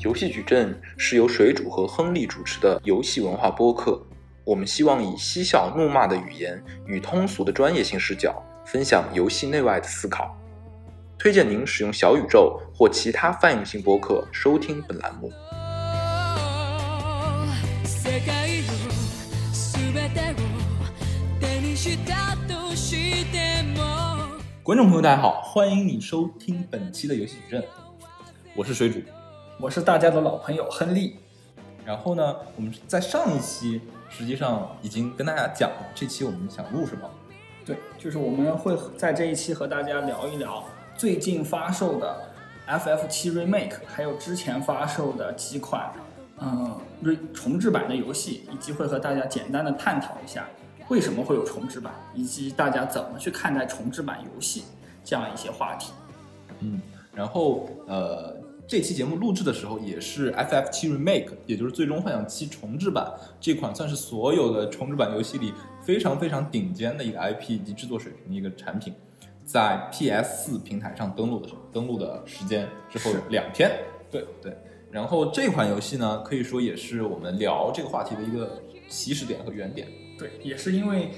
游戏矩阵是由水煮和亨利主持的游戏文化播客。我们希望以嬉笑怒骂的语言与通俗的专业性视角，分享游戏内外的思考。推荐您使用小宇宙或其他泛用性播客收听本栏目。观众朋友，大家好，欢迎你收听本期的游戏矩阵，我是水煮。我是大家的老朋友亨利，然后呢，我们在上一期实际上已经跟大家讲了，这期我们想录什么？对，就是我们会在这一期和大家聊一聊最近发售的 FF 七 Remake，还有之前发售的几款嗯重置版的游戏，以及会和大家简单的探讨一下为什么会有重置版，以及大家怎么去看待重置版游戏这样一些话题。嗯，然后呃。这期节目录制的时候也是 FF 七 Remake，也就是最终幻想七重置版这款算是所有的重置版游戏里非常非常顶尖的一个 IP 以及制作水平的一个产品，在 PS 四平台上登录的时候登录的时间之后两天，对对。然后这款游戏呢，可以说也是我们聊这个话题的一个起始点和原点。对，也是因为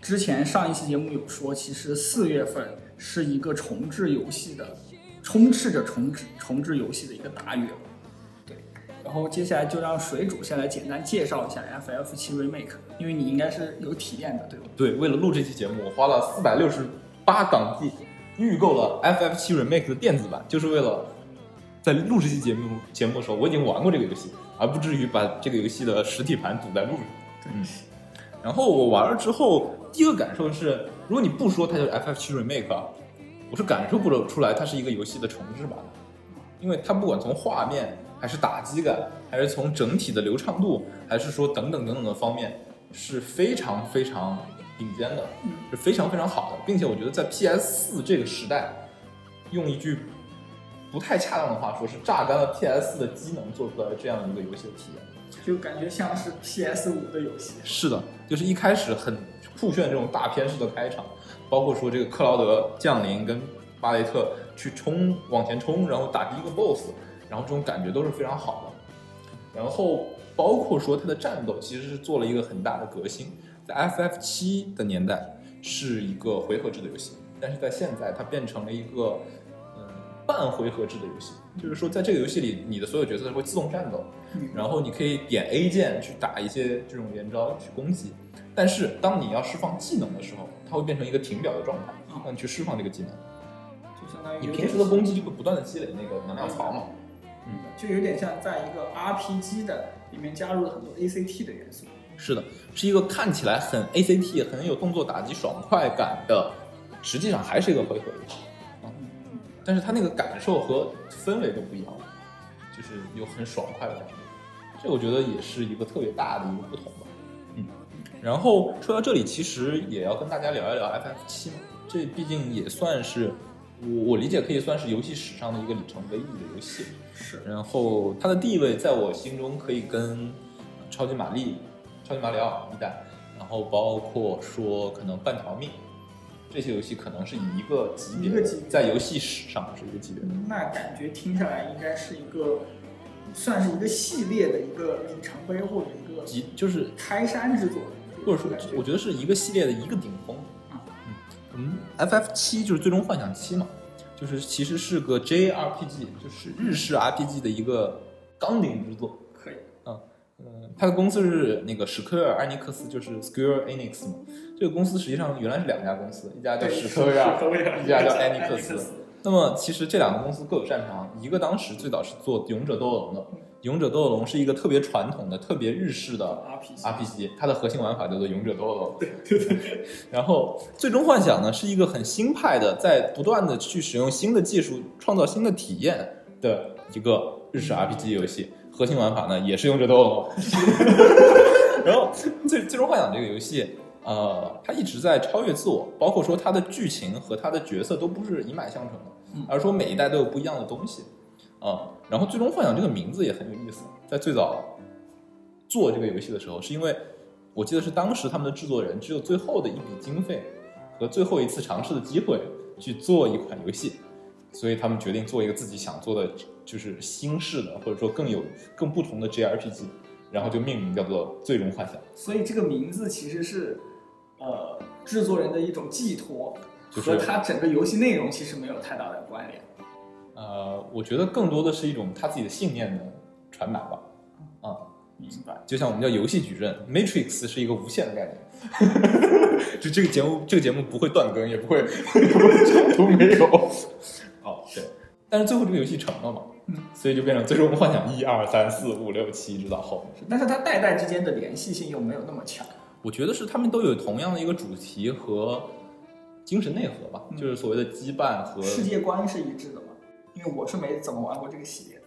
之前上一期节目有说，其实四月份是一个重置游戏的。充斥着重置重置游戏的一个大月，对。然后接下来就让水主先来简单介绍一下 FF 七 Remake，因为你应该是有体验的，对吧？对，为了录这期节目，我花了四百六十八港币预购了 FF 七 Remake 的电子版，就是为了在录这期节目节目的时候，我已经玩过这个游戏，而不至于把这个游戏的实体盘堵在路上。嗯。然后我玩了之后，第一个感受是，如果你不说它叫 FF 七 Remake。我是感受不了出来它是一个游戏的重置版，因为它不管从画面还是打击感，还是从整体的流畅度，还是说等等等等的方面，是非常非常顶尖的，是非常非常好的，并且我觉得在 PS 四这个时代，用一句不太恰当的话说，是榨干了 PS 四的机能做出来这样一个游戏的体验，就感觉像是 PS 五的游戏。是的，就是一开始很酷炫这种大片式的开场。包括说这个克劳德降临，跟巴雷特去冲往前冲，然后打第一个 BOSS，然后这种感觉都是非常好的。然后包括说它的战斗其实是做了一个很大的革新，在 FF 七的年代是一个回合制的游戏，但是在现在它变成了一个嗯半回合制的游戏，就是说在这个游戏里，你的所有角色会自动战斗，然后你可以点 A 键去打一些这种连招去攻击，但是当你要释放技能的时候。它会变成一个停表的状态，让你去释放这个技能，就相当于你平时的攻击就会不断的积累那个能量槽嘛，嗯，就有点像在一个 RPG 的里面加入了很多 ACT 的元素。是的，是一个看起来很 ACT、很有动作打击爽快感的，实际上还是一个回合游戏，嗯，但是它那个感受和氛围都不一样，就是有很爽快的感觉，这我觉得也是一个特别大的一个不同吧。嗯然后说到这里，其实也要跟大家聊一聊 FF 七嘛，这毕竟也算是我我理解可以算是游戏史上的一个里程碑意义的游戏。是。然后它的地位在我心中可以跟超级玛丽、超级马里奥一代，然后包括说可能半条命这些游戏，可能是以一个级别，一个级在游戏史上是一个级别。那感觉听下来应该是一个算是一个系列的一个里程碑或者一个级，就是开山之作。或者说，我觉得是一个系列的一个顶峰啊。嗯，FF 七就是最终幻想七嘛，就是其实是个 JRPG，就是日式 RPG 的一个纲领之作。嗯嗯，它的公司是那个史克尔艾尼克斯，就是 Square Enix 嘛。这个公司实际上原来是两家公司，一家叫史克尔，一家叫艾尼克斯。那么其实这两个公司各有擅长，一个当时最早是做勇者斗恶龙的。勇者斗恶龙是一个特别传统的、特别日式的 RPG，它的核心玩法叫做勇者斗恶龙。对对对。然后最终幻想呢，是一个很新派的，在不断的去使用新的技术，创造新的体验的一个日式 RPG 游戏。核心玩法呢，也是用这斗恶龙。然后最最终幻想这个游戏，呃，它一直在超越自我，包括说它的剧情和它的角色都不是一脉相承的，而是说每一代都有不一样的东西。啊，然后最终幻想这个名字也很有意思，在最早做这个游戏的时候，是因为我记得是当时他们的制作人只有最后的一笔经费和最后一次尝试的机会，去做一款游戏，所以他们决定做一个自己想做的，就是新式的或者说更有更不同的 JRPG，然后就命名叫做《最终幻想》。所以这个名字其实是呃制作人的一种寄托，就是和他整个游戏内容其实没有太大的关联。呃，我觉得更多的是一种他自己的信念的传达吧。啊、明白。就像我们叫游戏矩阵，Matrix 是一个无限的概念。就这个节目，这个节目不会断更，也不会 长途没有。哦，对。但是最后这个游戏成了嘛，嗯，所以就变成最终幻想一二三四五六七，直到后面。但是它代代之间的联系性又没有那么强。我觉得是他们都有同样的一个主题和精神内核吧，嗯就是所谓的羁绊和世界观是一致的嘛？因为我是没怎么玩过这个系列的。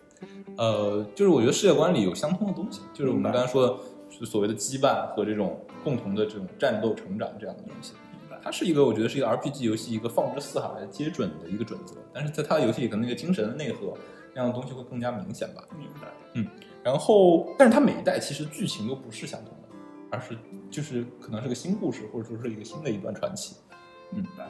呃，就是我觉得世界观里有相通的东西，就是我们刚才说的，是所谓的羁绊和这种共同的这种战斗成长这样的东西。明白。它是一个，我觉得是一个 RPG 游戏一个放之四海皆准的一个准则，但是在它的游戏里，可能那个精神的内核那样的东西会更加明显吧。明白。嗯然后，但是它每一代其实剧情都不是相同的，而是就是可能是个新故事，或者说是一个新的一段传奇。明白。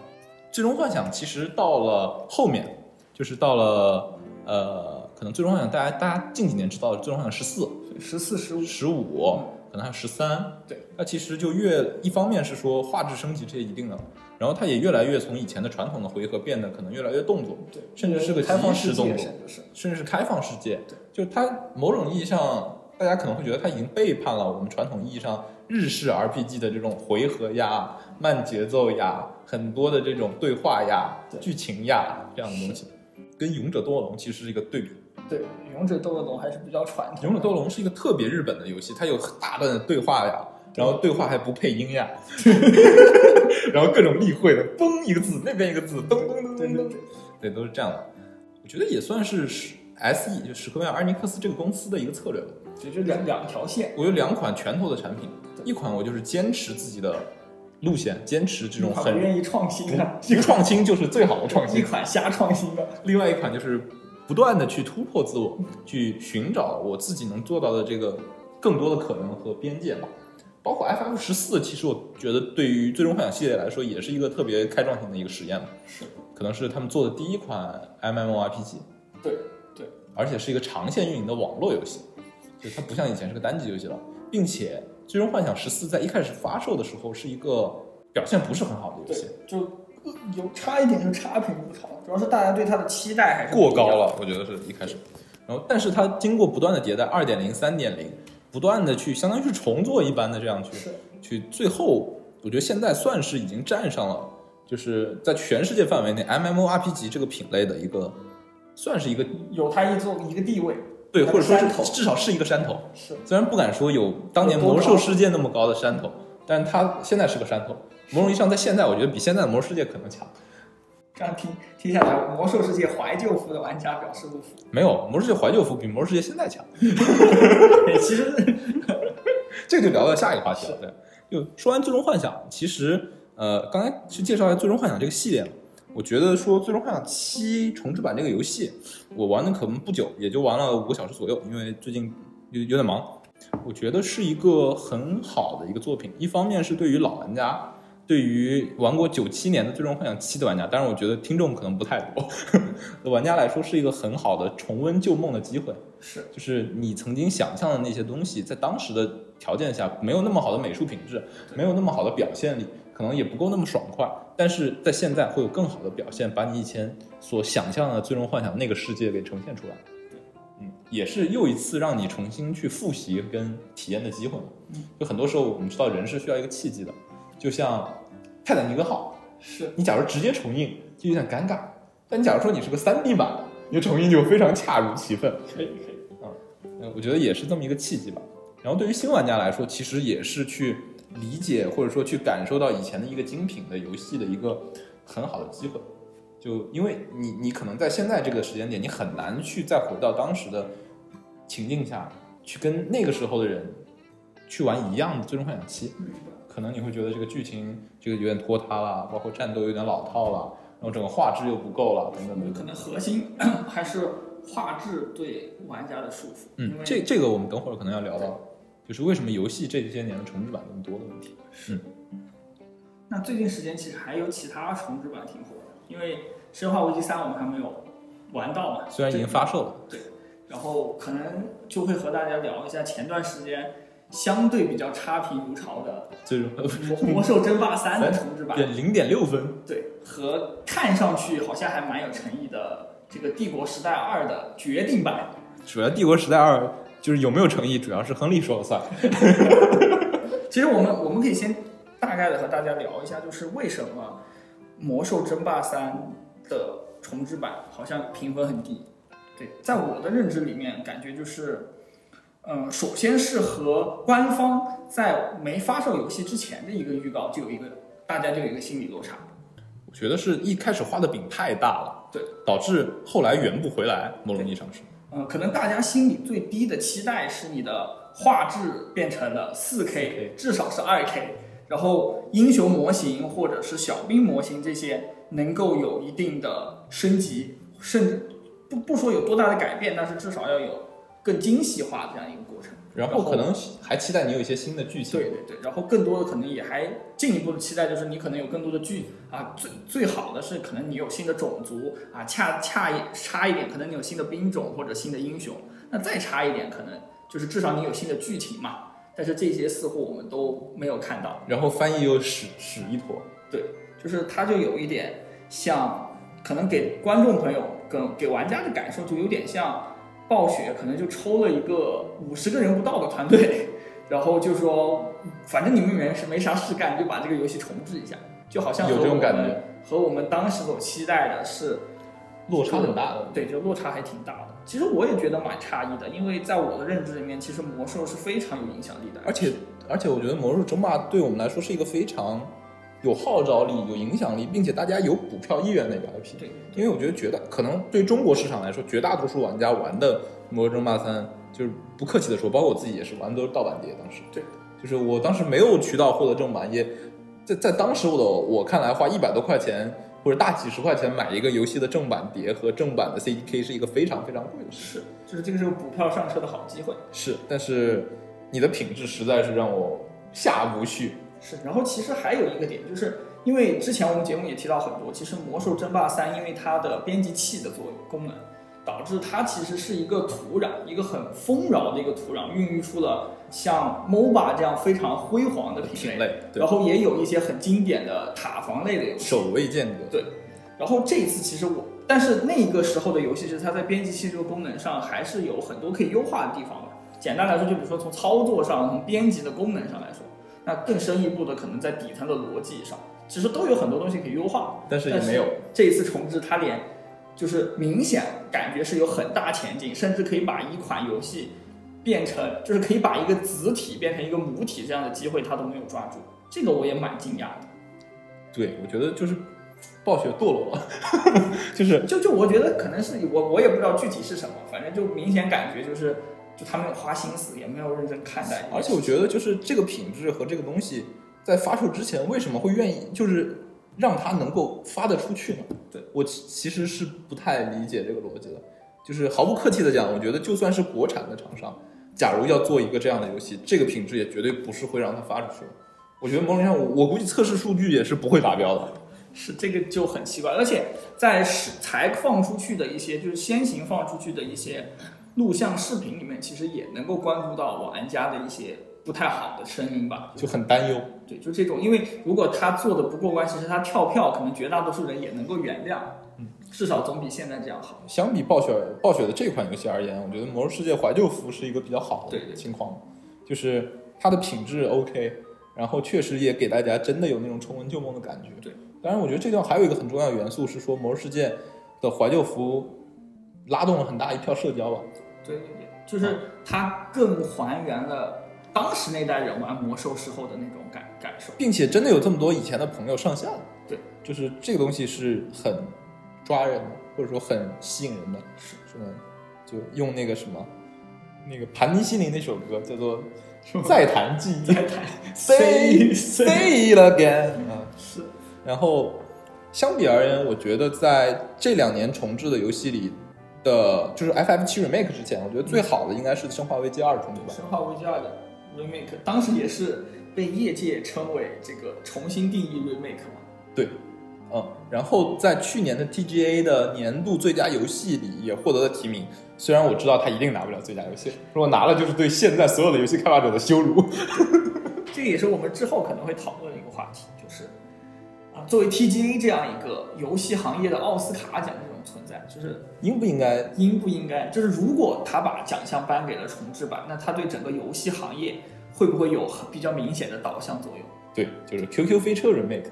最终幻想其实到了后面，就是到了呃，可能最终幻想大家大家近几年知道的最终幻想十四、十四、十五。十五，可能还有十三。对，那其实就越一方面是说画质升级这些一定的，然后它也越来越从以前的传统的回合变得可能越来越动作，对，甚至是个开放式动作世界，甚至是。是开放世界。对，就它某种意义上，大家可能会觉得它已经背叛了我们传统意义上日式 RPG 的这种回合呀、慢节奏呀、很多的这种对话呀、剧情呀这样的东西，跟《勇者斗恶龙》其实是一个对比。对，勇者斗恶龙还是比较传统的。勇者斗恶龙是一个特别日本的游戏，它有大段的对话呀，然后对话还不配音呀，然后各种例会的，嘣一个字，那边一个字，咚咚咚咚咚对都是这样的。我觉得也算是史 S E 就史克威尔艾尼克斯这个公司的一个策略吧。也就两两条线。我有两款拳头的产品，一款我就是坚持自己的路线，坚持这种很愿意创新的，这个创新就是最好的创新一。款瞎创新的。另外一款就是不断的去突破自我，去寻找我自己能做到的这个更多的可能和边界吧。包括 FF 十四，其实我觉得对于最终幻想系列来说，也是一个特别开创性的一个实验吧。是，可能是他们做的第一款 MMORPG，对对，而且是一个长线运营的网络游戏，就它不像以前是个单机游戏了，并且《最终幻想十四》在一开始发售的时候是一个表现不是很好的游戏，，就呃有差一点就差评不少，主要是大家对它的期待还是过高。了，我觉得是一开始。然后，但是它经过不断的迭代，二点零、三点零，不断的去相当于是重做一般的这样去，去，最后我觉得现在算是已经站上了，就是在全世界范围内 MMORPG 这个品类的一个，算是一个有它一座一个地位。对，或者说是至少是一个山头。是，虽然不敢说有当年魔兽世界那么高的山头，但是它现在是个山头。某种意义上，在现在，我觉得比现在的魔兽世界可能强。这样听听下来，魔兽世界怀旧服的玩家表示不服。没有，魔兽世界怀旧服比魔兽世界现在强。对，其实 这个就聊到下一个话题了。对，就说完《最终幻想》，其实呃，刚才去介绍一下《最终幻想》这个系列嘛，我觉得说《最终幻想七》重置版这个游戏，我玩的可能不久，也就玩了五个小时左右，因为最近有有点忙。我觉得是一个很好的一个作品，一方面是对于老玩家。对于玩过九七年的《最终幻想七》的玩家，当然我觉得听众可能不太多，的 玩家来说是一个很好的重温旧梦的机会。是就是你曾经想象的那些东西，在当时的条件下没有那么好的美术品质，没有那么好的表现力，可能也不够那么爽快，但是在现在会有更好的表现，把你以前所想象的最终幻想那个世界给呈现出来。嗯，也是又一次让你重新去复习跟体验的机会嘛嗯。就很多时候我们知道人是需要一个契机的，就像泰坦尼克号，是，你假如直接重映就有点尴尬，但你假如说你是个三 D 版，你重映就非常恰如其分。可以可以。嗯，我觉得也是这么一个契机吧。然后对于新玩家来说，其实也是去理解或者说去感受到以前的一个精品的游戏的一个很好的机会。就因为你你可能在现在这个时间点，你很难去再回到当时的情境下去跟那个时候的人去玩一样的《最终幻想七》。可能你会觉得这个剧情这个有点拖沓了，包括战斗有点老套了，然后整个画质又不够了，等等等等。可能核心 还是画质对玩家的束缚。嗯，这这个我们等会儿可能要聊到，就是为什么游戏这些年的重置版那么多的问题。那最近时间其实还有其他重置版挺火的，因为《生化危机三》我们还没有玩到嘛，虽然已经发售了，对然后可能就会和大家聊一下前段时间相对比较差评如潮的这种《魔魔兽争霸三》的重置版，点零点六分，对，和看上去好像还蛮有诚意的这个《帝国时代二》的决定版。主要《帝国时代二》就是有没有诚意，主要是亨利说了算。其实我们我们可以先大概的和大家聊一下，就是为什么《魔兽争霸三》的重置版好像评分很低。对，在我的认知里面，感觉就是，嗯、首先是和官方在没发售游戏之前的一个预告就有一个，大家就有一个心理落差。我觉得是一开始画的饼太大了，对，导致后来圆不回来。某种意义上是，嗯，可能大家心里最低的期待是你的画质变成了四 K，至少是二 K，然后英雄模型或者是小兵模型这些能够有一定的升级，甚至不不说有多大的改变，但是至少要有更精细化的这样一个过程。然后可能还期待你有一些新的剧情。对对对，然后更多的可能也还进一步的期待，就是你可能有更多的剧啊，最最好的是可能你有新的种族啊，恰恰一差一点，可能你有新的兵种或者新的英雄，那再差一点，可能就是至少你有新的剧情嘛。但是这些似乎我们都没有看到，然后翻译又屎屎一坨，对就是它就有一点像，可能给观众朋友跟给玩家的感受就有点像暴雪可能就抽了一个五十个人不到的团队，然后就说反正你们人是没啥事干，就把这个游戏重置一下，就好像有这种感觉和我们和我们当时所期待的是落差很大的。对，就落差还挺大的。其实我也觉得蛮诧异的，因为在我的认知里面，其实魔兽是非常有影响力的，而且而且，我觉得《魔兽争霸》对我们来说是一个非常有号召力、有影响力，并且大家有补票意愿的一个 IP。对，因为我觉得绝大可能对中国市场来说，绝大多数玩家玩的《魔兽争霸三》，就是不客气的说，包括我自己也是玩的都是盗版碟。当时对，就是我当时没有渠道获得正版，也在在当时我的我看来，花一百多块钱或者大几十块钱买一个游戏的正版碟和正版的 CDK 是一个非常非常贵的事。是，就是这个是个补票上车的好机会。是，但是你的品质实在是让我下无序。是，然后其实还有一个点，就是因为之前我们节目也提到很多，其实《魔兽争霸三》因为它的编辑器的作用功能，导致它其实是一个土壤，一个很丰饶的一个土壤，孕育出了像 MOBA 这样非常辉煌的品品类对然后也有一些很经典的塔防类的游戏。守卫间隔，对然后这一次其实我，但是那个时候的游戏，其实它在编辑器这个功能上还是有很多可以优化的地方的。简单来说，就比如说从操作上、从编辑的功能上来说，那更深一步的可能在底层的逻辑上，其实都有很多东西可以优化。但是也没有。这一次重置，它连就是明显感觉是有很大前进，甚至可以把一款游戏变成，就是可以把一个子体变成一个母体这样的机会，它都没有抓住。这个我也蛮惊讶的。对，我觉得就是暴雪堕落了，就是就就我觉得可能是我我也不知道具体是什么，反正就明显感觉就是就他没有花心思，也没有认真看待。而且我觉得就是这个品质和这个东西在发售之前为什么会愿意就是让它能够发得出去呢？对我其其实是不太理解这个逻辑的。就是毫不客气的讲，我觉得就算是国产的厂商，假如要做一个这样的游戏，这个品质也绝对不是会让它发出去的。我觉得某种意义上，我我估计测试数据也是不会达标的。是这个就很奇怪，而且在是才放出去的一些就是先行放出去的一些录像视频里面，其实也能够关注到玩家的一些不太好的声音吧。就很担忧。对，就这种，因为如果他做的不过关，其实他跳票，可能绝大多数人也能够原谅，嗯，至少总比现在这样好。相比暴雪暴雪的这款游戏而言，我觉得《魔兽世界》怀旧服是一个比较好的对对情况，就是它的品质 OK，然后确实也给大家真的有那种重温旧梦的感觉。对，当然我觉得这段还有一个很重要的元素是说，《魔兽世界》的怀旧服拉动了很大一票社交吧。对对对，就是它更还原了当时那代人玩魔兽时候的那种感感受。并且真的有这么多以前的朋友上线了。对，就是这个东西是很抓人的，或者说很吸引人的。是是的，就用那个什么，那个盘尼西林那首歌叫做《再谈记忆》再谈 Say say it again 啊。是然后相比而言，我觉得在这两年重置的游戏里的，就是 FF 七 Remake 之前，我觉得最好的应该是《生化危机二》重制版。生化危机二的 remake，当时也是被业界称为这个重新定义 remake 嘛。对，嗯，然后在去年的 TGA 的年度最佳游戏里也获得了提名。虽然我知道他一定拿不了最佳游戏，如果拿了就是对现在所有的游戏开发者的羞辱。这个也是我们之后可能会讨论的一个话题，就是啊，作为 TGA 这样一个游戏行业的奥斯卡奖存在，就是应不应该？应不应该？就是如果他把奖项颁给了重置版，那他对整个游戏行业会不会有比较明显的导向作用？对，就是 QQ 飞车 remake，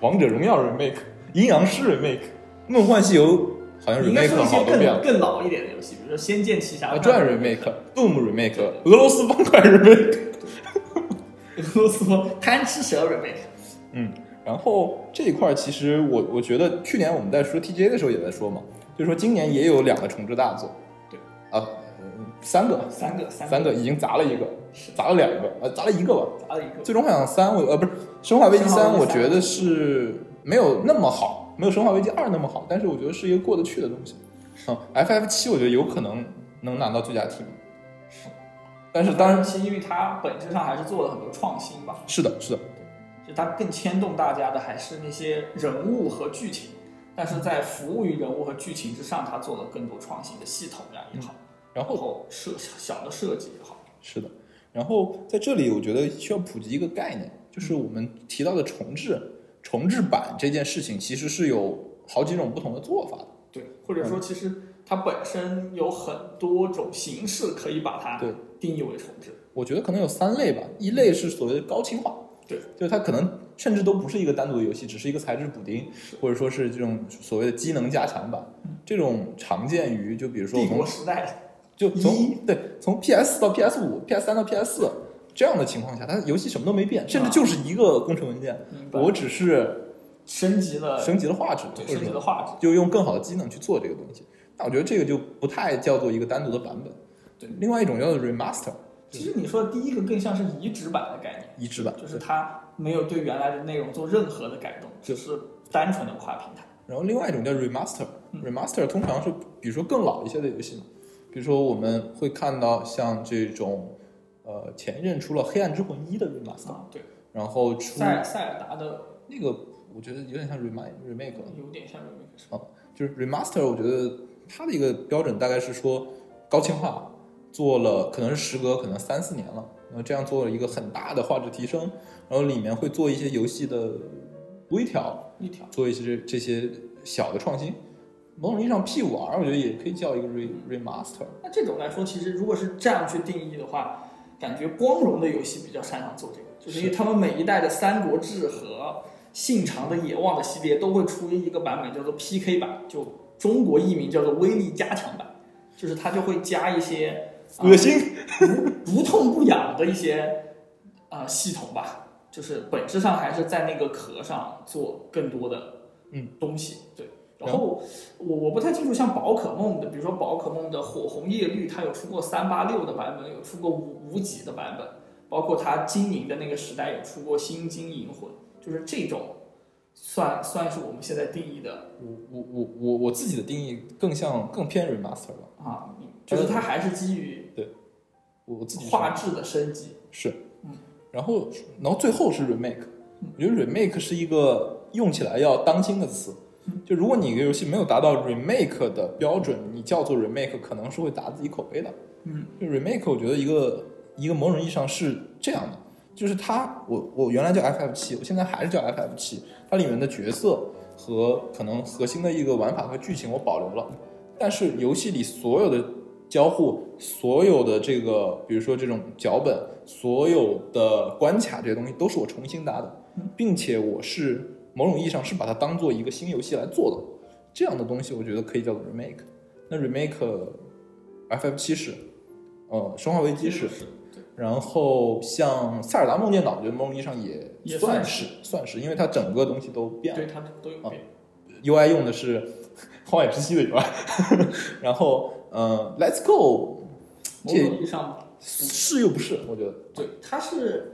王者荣耀 remake，阴阳师 remake，梦幻西游好像应该 remake 说一些了好多遍了。更更老一点的游戏，比如说《仙剑奇侠啊，传传 remake，Doom remake，俄罗斯方块 remake。俄罗斯方贪吃蛇 remake，嗯，然后这一块儿其实我我觉得去年我们在说 TGA 的时候也在说嘛，就是说今年也有两个重置大作，对，啊，嗯三个，三个三三个已经砸了一个，砸了两个，呃，砸了一个吧。砸了一个。最终幻想三，我呃不是生化危机三，生化危机三我觉得是没有那么好，没有生化危机二那么好，但是我觉得是一个过得去的东西。嗯，FF 七我觉得有可能能拿到最佳提名，但是当然其因为它本质上还是做了很多创新吧，是的，是的，就它更牵动大家的还是那些人物和剧情，但是在服务于人物和剧情之上，它做了更多创新的系统呀也好，然后然后设小的设计也好，是的，然后在这里我觉得需要普及一个概念，就是我们提到的重置、重置版这件事情，其实是有好几种不同的做法的。对，或者说其实它本身有很多种形式可以把它对。定义为重置，我觉得可能有三类吧，一类是所谓的高清化，对，就它可能甚至都不是一个单独的游戏，只是一个材质补丁，或者说是这种所谓的机能加强版，这种常见于就比如说帝从国时代就从对从 PS 到 PS 五、PS 三到 PS 四这样的情况下，它游戏什么都没变，甚至就是一个工程文件，我只是升级了，升级了画质，升级了画质，就用更好的机能去做这个东西。那我觉得这个就不太叫做一个单独的版本。对，另外一种叫做 remaster 其实你说的第一个更像是移植版的概念。移植版，就是它没有对原来的内容做任何的改动，只是单纯的跨平台。然后另外一种叫 remaster，remaster、remaster 通常是比如说更老一些的游戏嘛，比如说我们会看到像这种呃前一阵出了《黑暗之魂一》的 remaster，、啊，对，然后出塞尔塞尔达的那个我觉得有点像 remake remake。有点像 remake 是吧就是 remaster，我觉得它的一个标准大概是说高清化，做了可能是时隔可能三四年了，然后这样做了一个很大的画质提升，然后里面会做一些游戏的微调，微调。做一些这些小的创新。某种意义上，P 五 R 我觉得也可以叫一个 re remaster。那这种来说，其实如果是这样去定义的话，感觉光荣的游戏比较擅长做这个，就是因为他们每一代的《三国志》和信长的野望的系列都会出一个版本叫做 PK 版，就中国译名叫做威力加强版，就是它就会加一些、啊恶心，不不痛不痒的一些啊、呃系统吧，就是本质上还是在那个壳上做更多的嗯东西，对。然后我我不太清楚，像宝可梦的，比如说宝可梦的火红叶绿，它有出过三八六的版本，有出过五五几的版本，包括它金银的那个时代有出过新金银魂，就是这种算算是我们现在定义的我我我我我自己的定义更像更偏 remaster 吧，啊，就是它还是基于对我自己画质的升级，是嗯，然后然后最后是 remake，我觉得 remake 是一个用起来要当心的词。就如果你一个游戏没有达到 remake 的标准，你叫做 remake 可能是会打自己口碑的。嗯，就 remake 我觉得一个一个某种意义上是这样的，就是它我我原来叫 FF 七，我现在还是叫 FF 七，它里面的角色和可能核心的一个玩法和剧情我保留了，但是游戏里所有的交互，所有的这个比如说这种脚本，所有的关卡这些东西都是我重新搭的，并且我是某种意义上是把它当做一个新游戏来做的，这样的东西我觉得可以叫做 remake。那 remake FF 七是，呃，生化危机是，对然后像塞尔达梦见岛，我觉得某种意义上也也算算是算是，因为它整个东西都变了对，它都有变。，UI 用的是荒野之息的 UI，然后呃，Let's Go 某种意义上，是又不是，我觉得对，它是，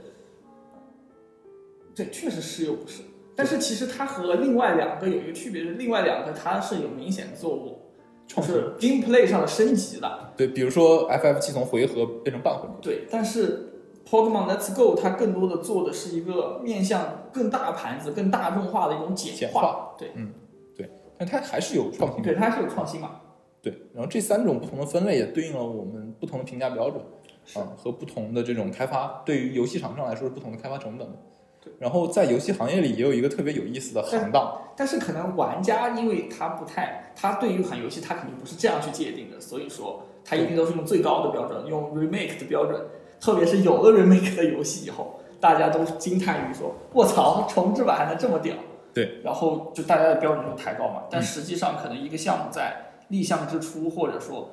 对，确实是又不是。但是其实它和另外两个有一个区别，是另外两个它是有明显做过，就是 gameplay 上的升级的。对，比如说 FF 七从回合变成半回合，对，但是 Pokemon Let's Go 它更多的做的是一个面向更大盘子、更大众化的一种简简化对，嗯，对，但它还是有创新。对，它是有创新嘛。对，然后这三种不同的分类也对应了我们不同的评价标准，啊，和不同的这种开发，对于游戏厂商来说是不同的开发成本的。对，然后在游戏行业里也有一个特别有意思的行当，但是可能玩家因为他不太，他对于一款游戏他肯定不是这样去界定的，所以说他一定都是用最高的标准，用 remake 的标准，特别是有了 remake 的游戏以后，大家都惊叹于说：“卧槽，重置版还能这么屌！”对，然后就大家的标准就抬高嘛。但实际上，可能一个项目在立项之初，或者说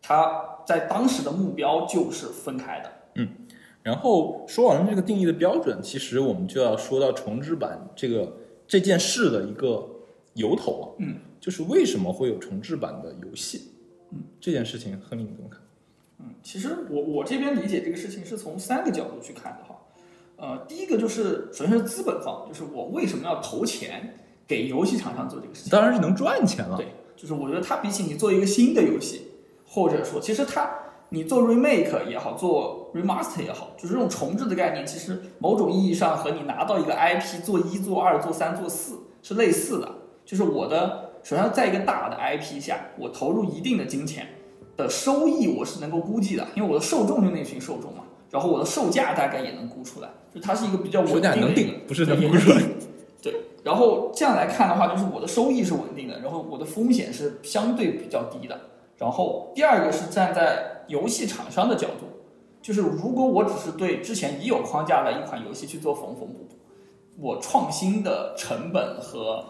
它在当时的目标就是分开的。嗯然后说完了这个定义的标准，其实我们就要说到重置版这个这件事的一个由头了。嗯，就是为什么会有重置版的游戏？嗯，这件事情，亨利你怎么看？嗯，其实我我这边理解这个事情是从三个角度去看的哈。呃，第一个就是首先是资本方，就是我为什么要投钱给游戏厂商做这个事情？当然是能赚钱了。对，就是我觉得它比起你做一个新的游戏，或者说其实它你做 remake 也好，做 remaster 也好，就是这种重置的概念，其实某种意义上和你拿到一个 IP 做一、做二、做三、做四是类似的。就是我的首先在一个大的 IP 下，我投入一定的金钱的收益，我是能够估计的，因为我的受众就那群受众嘛，然后我的售价大概也能估出来，就它是一个比较稳售定的能定，不是对能估出来。对，然后这样来看的话，就是我的收益是稳定的，然后我的风险是相对比较低的。然后第二个是站在游戏厂商的角度，就是如果我只是对之前已有框架的一款游戏去做缝缝补补，我创新的成本和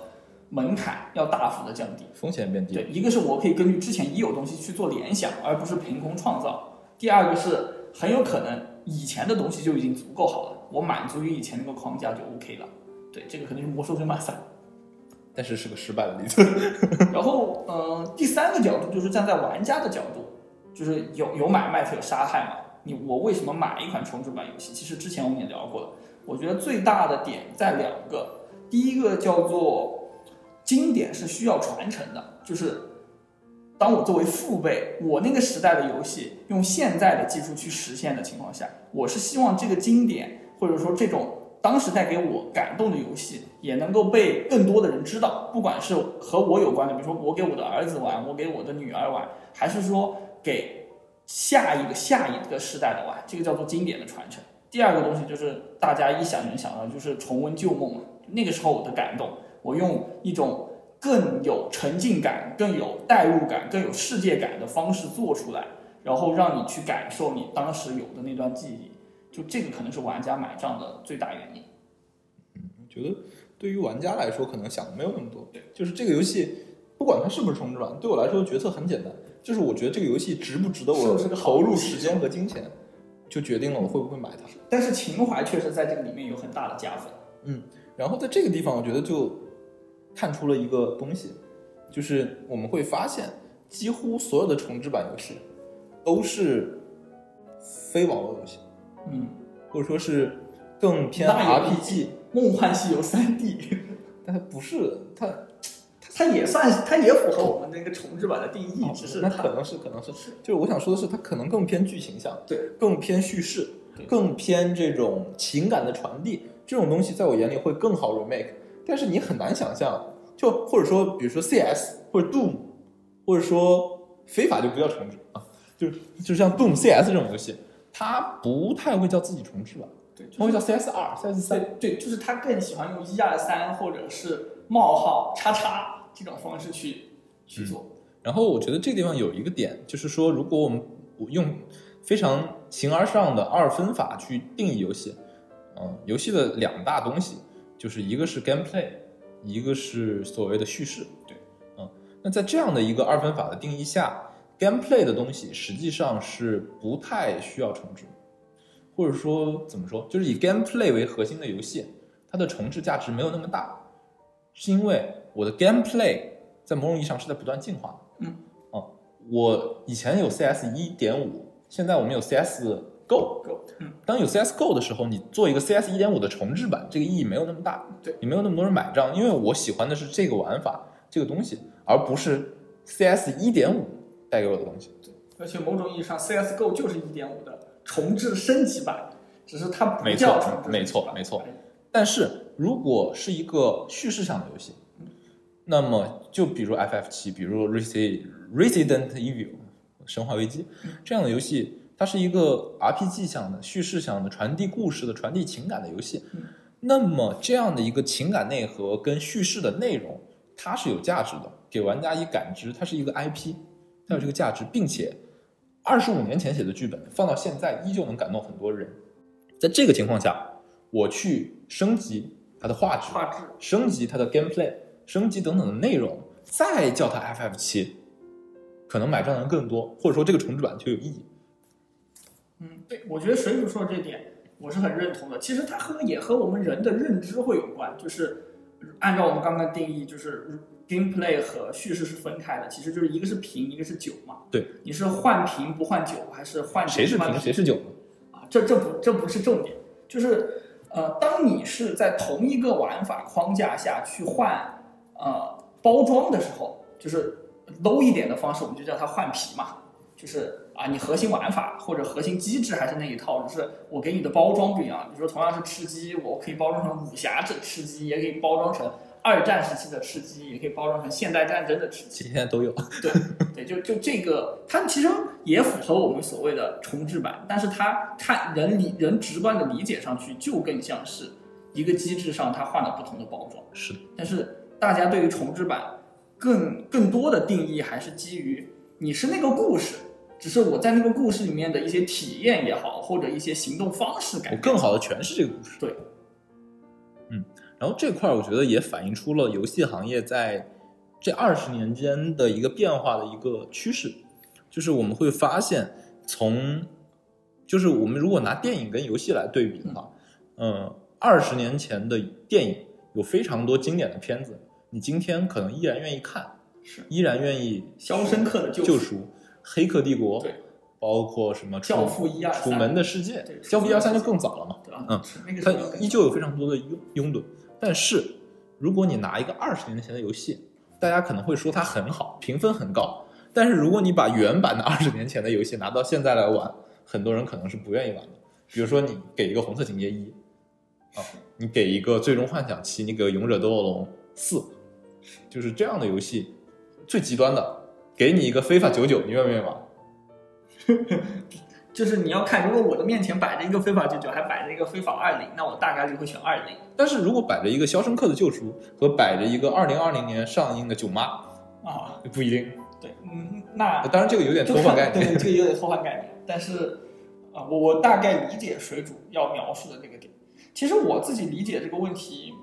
门槛要大幅的降低。风险变低。对，一个是我可以根据之前已有东西去做联想，而不是凭空创造；第二个是很有可能以前的东西就已经足够好了，我满足于以前那个框架就 OK 了。对，这个肯定是魔兽争霸三。但是是个失败的例子。然后，嗯、第三个角度就是站在玩家的角度，就是有有买卖才有杀害嘛。你我为什么买一款重置版游戏？其实之前我们也聊过了。我觉得最大的点在两个，第一个叫做经典是需要传承的，就是当我作为父辈，我那个时代的游戏用现在的技术去实现的情况下，我是希望这个经典或者说这种当时带给我感动的游戏，也能够被更多的人知道，不管是和我有关的，比如说我给我的儿子玩，我给我的女儿玩，还是说给下一个下一个世代的玩，这个叫做经典的传承。第二个东西就是大家一想就能想到，就是重温旧梦了。那个时候我的感动，我用一种更有沉浸感、更有代入感、更有世界感的方式做出来，然后让你去感受你当时有的那段记忆。就这个可能是玩家买账的最大原因。嗯我觉得对于玩家来说，可能想的没有那么多。对，就是这个游戏，不管它是不是重置版，对我来说决策很简单，就是我觉得这个游戏值不值得我投入时间和金钱，就决定了我会不会买它。但是情怀确实在这个里面有很大的加分。嗯然后在这个地方，我觉得就看出了一个东西，就是我们会发现，几乎所有的重置版游戏都是非网络游戏，嗯，或者说是更偏 RPG，梦幻西游三 D，但它不是它它也算，它也符合我们那个重置版的定义，只是它可能是可能是，就是我想说的是，它可能更偏剧情向，对，更偏叙事，更偏这种情感的传递，这种东西在我眼里会更好 remake。但是你很难想象，就或者说，比如说 CS 或者 Doom，或者说非法就不叫重置啊，就就像 Doom、CS 这种游戏，它不太会叫自己重置吧，对，他会叫 CS 二、CS 三。对对，就是他更喜欢用一二三或者是冒号叉叉这种方式去去做。然后我觉得这个地方有一个点，就是说，如果我们用非常形而上的二分法去定义游戏，嗯，游戏的两大东西，就是一个是 gameplay，一个是所谓的叙事。对，嗯，那在这样的一个二分法的定义下，gameplay 的东西实际上是不太需要重置，或者说怎么说，就是以 gameplay 为核心的游戏，它的重置价值没有那么大，是因为我的 gameplay 在某种意义上是在不断进化的。嗯，啊，我以前有 CS 一点五，现在我们有 CS Go。Go，嗯，当有 CS Go 的时候，你做一个 CS 一点五的重置版，这个意义没有那么大。对，你没有那么多人买账，因为我喜欢的是这个玩法、这个东西，而不是 CS 一点五带给我的东西。而且某种意义上，CS:GO 就是一点五的重置升级版，只是它不没错叫重置版，没错没错但是如果是一个叙事向的游戏，那么就比如 FF 七，比如 Resi Resident Evil 生化危机这样的游戏，它是一个 RPG 向的、叙事向的、传递故事的、传递情感的游戏。那么这样的一个情感内核跟叙事的内容，它是有价值的，给玩家以感知，它是一个 IP，它有这个价值，并且二十五年前写的剧本放到现在依旧能感动很多人。在这个情况下，我去升级它的画质，画质升级它的 gameplay，升级等等的内容，再叫它 FF 七，可能买账的人更多，或者说这个重置版就有意义。嗯，对，我觉得水主说的这点我是很认同的。其实它和也和我们人的认知会有关，就是按照我们刚刚定义，就是 gameplay 和叙事是分开的，其实就是一个是平，一个是酒嘛。对，你是换平不换酒，还是换谁是不换平谁是酒呢？啊？这这不这不是重点，就是呃，当你是在同一个玩法框架下去换呃包装的时候，就是 low 一点的方式，我们就叫它换皮嘛，就是啊，你核心玩法或者核心机制还是那一套，只是我给你的包装不一样。比如说同样是吃鸡，我可以包装成武侠这吃鸡，也可以包装成二战时期的吃鸡，也可以包装成现代战争的吃鸡。现在都有。对对，就就这个，它其实也符合我们所谓的重置版，但是它看人理人直观的理解上去，就更像是一个机制上它换了不同的包装。是的，但是大家对于重置版更更多的定义还是基于你是那个故事，只是我在那个故事里面的一些体验也好，或者一些行动方式改变。我更好的诠释这个故事。对，嗯，然后这块儿我觉得也反映出了游戏行业在这二十年间的一个变化的一个趋势，就是我们会发现从，就是我们如果拿电影跟游戏来对比的话，嗯，二十年前的电影有非常多经典的片子，你今天可能依然愿意看，是依然愿意肖申克的救赎、黑客帝国，对，包括什么教父一二三楚门的世界，教父一二三就更早了嘛。对吧？嗯它依旧有非常多的拥拥趸。但是，如果你拿一个二十年前的游戏，大家可能会说它很好，评分很高。但是，如果你把原版的二十年前的游戏拿到现在来玩，很多人可能是不愿意玩的。比如说，你给一个《红色警戒一》，啊，你给一个《最终幻想七》，你给《勇者斗恶龙四》，就是这样的游戏，最极端的，给你一个《非法九九》，你愿不愿意玩？就是你要看，如果我的面前摆着一个非法九九，还摆着一个非法二零，那我大概率会选二零。但是如果摆着一个《肖申克的救赎》和摆着一个二零二零年上映的《囧妈》，啊，不一定。对，嗯，那当然，这个有点偷换概念对，念。这个有点偷换概念。但是啊、我我大概理解水主要描述的这个点。其实我自己理解这个问题，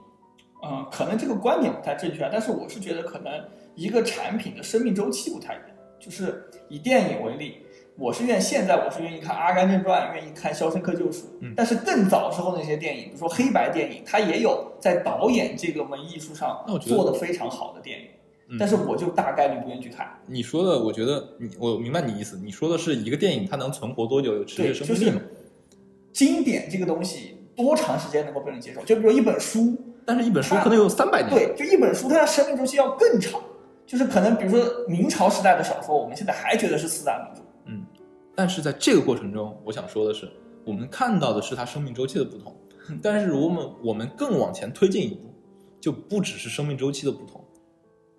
嗯、可能这个观点不太正确，但是我是觉得可能一个产品的生命周期不太一样。就是以电影为例，我是愿现在我是愿意看《阿甘正传》，愿意看《肖申克救赎》嗯但是更早时候那些电影，比如说黑白电影，它也有在导演这个门艺术上做的非常好的电影，嗯但是我就大概率不愿意去看。你说的，我觉得你我明白你意思。你说的是一个电影它能存活多久，有持续生命力吗？经典这个东西多长时间能够被人接受？就比如一本书，但是一本书可能有三百年。对，就一本书，它的生命周期要更长。就是可能比如说明朝时代的小说，我们现在还觉得是四大名著。但是在这个过程中，我想说的是，我们看到的是它生命周期的不同嗯。但是如果我们我们更往前推进一步，就不只是生命周期的不同，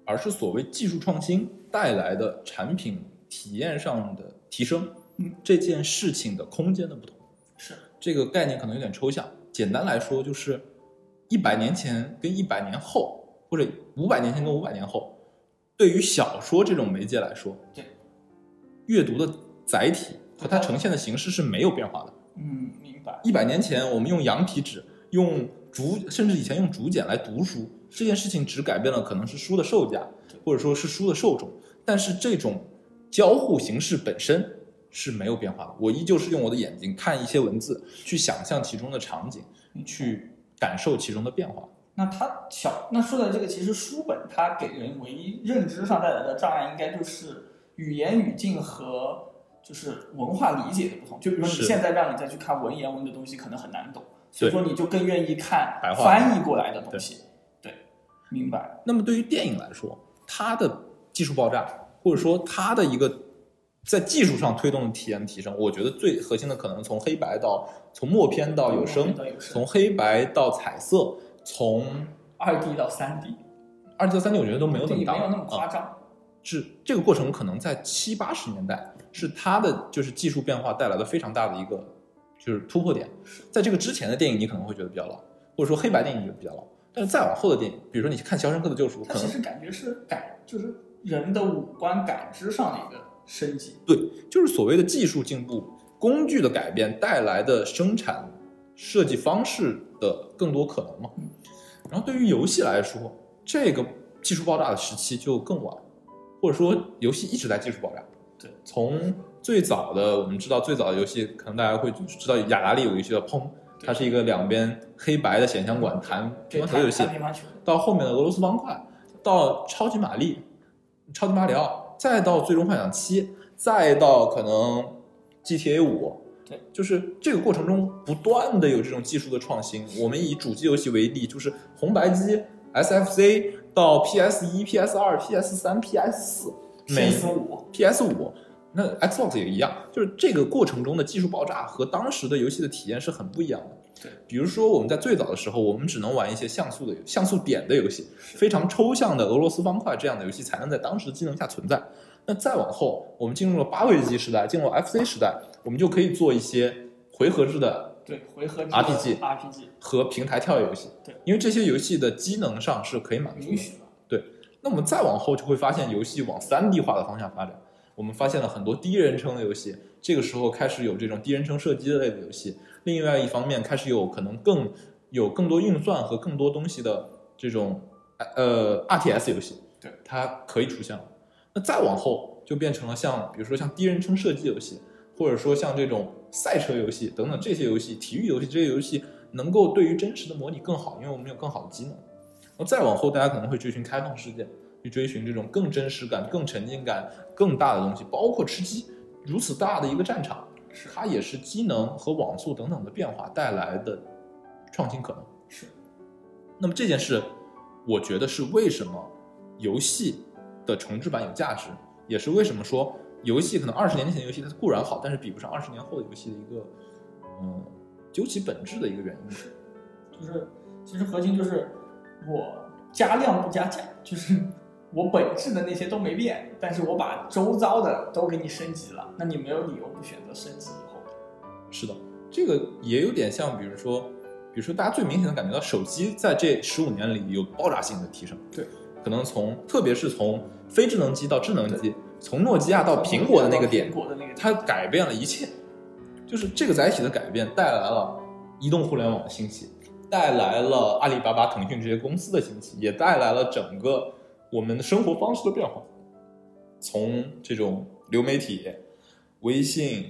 而是所谓技术创新带来的产品体验上的提升。嗯，这件事情的空间的不同。是，这个概念可能有点抽象。简单来说，就是一百年前跟一百年后，或者五百年前跟五百年后，对于小说这种媒介来说，对，阅读的载体和它呈现的形式是没有变化的。嗯，明白。一百年前，我们用羊皮纸、用竹，甚至以前用竹简来读书，这件事情只改变了可能是书的售价，或者说是书的受众，但是这种交互形式本身是没有变化的。我依旧是用我的眼睛看一些文字，去想象其中的场景，去感受其中的变化。那它小，那说的这个，其实书本它给人唯一认知上带来的障碍，应该就是语言语境和就是文化理解的不同。就比如说你现在让你再去看文言文的东西，可能很难懂，所以说你就更愿意看翻译过来的东西。对，明白。那么对于电影来说，它的技术爆炸，或者说它的一个在技术上推动体验的提升，我觉得最核心的可能从黑白到从默片到有声，从黑白到彩色，从二 D 到三 D，二 D 到三 D，我觉得都没有那么大，没有那么啊夸张。是这个过程可能在七八十年代，是它的就是技术变化带来的非常大的一个就是突破点。在这个之前的电影，你可能会觉得比较老，或者说黑白电影觉得比较老，但是再往后的电影，比如说你看《肖申克的救赎》，它可能其实感觉是感，就是人的五官感知上的一个升级。对，就是所谓的技术进步、工具的改变带来的生产设计方式的更多可能嘛。然后对于游戏来说，这个技术爆炸的时期就更晚，或者说游戏一直在技术爆炸。对，从最早的我们知道最早的游戏，可能大家会知道雅达利有一个游戏叫《砰》，它是一个两边黑白的显像管弹乒对，乓球游戏到后面的俄罗斯方块，到超级玛丽、超级马里奥，再到最终幻想七，再到可能 GTA 五，对，就是这个过程中不断的有这种技术的创新。我们以主机游戏为例，就是红白机 SFC 到 PS 一、PS 二、PS 三、PS 四，PS 五，PS 五，那 Xbox 也一样，就是这个过程中的技术爆炸和当时的游戏的体验是很不一样的。对，比如说我们在最早的时候，我们只能玩一些像素的像素点的游戏，非常抽象的俄罗斯方块这样的游戏才能在当时的机能下存在。那再往后，我们进入了八位机时代，进入 FC 时代，我们就可以做一些回合制的对，回合制 RPG RPG 和平台跳跃游戏。对，因为这些游戏的机能上是可以满足的。允许了。那我们再往后就会发现，游戏往三 D 化的方向发展。我们发现了很多第一人称的游戏，这个时候开始有这种第一人称射击类的游戏。另外一方面，开始有可能更有更多运算和更多东西的这种呃 RTS 游戏，对，它可以出现了。那再往后就变成了像比如说像第一人称射击游戏，或者说像这种赛车游戏等等这些游戏，体育游戏这些游戏能够对于真实的模拟更好，因为我们有更好的机能。然后再往后，大家可能会追寻开放世界，去追寻这种更真实感、更沉浸感、更大的东西，包括吃鸡，如此大的一个战场，是它也是机能和网速等等的变化带来的创新可能。是，那么这件事，我觉得是为什么游戏的重置版有价值，也是为什么说游戏可能二十年前的游戏它固然好，但是比不上二十年后的游戏的一个嗯究其本质的一个原因。就是其实核心就是我加量不加价，就是我本质的那些都没变，但是我把周遭的都给你升级了，那你没有理由不选择升级以后。是的，这个也有点像，比如说，比如说大家最明显的感觉到手机在这十五年里有爆炸性的提升。对，可能从特别是从非智能机到智能机，从诺基亚到苹果的那个点苹，果的那个，它改变了一切。就是这个载体的改变带来了移动互联网的兴起，带来了阿里巴巴、腾讯这些公司的兴起，也带来了整个我们的生活方式的变化。从这种流媒体、微信，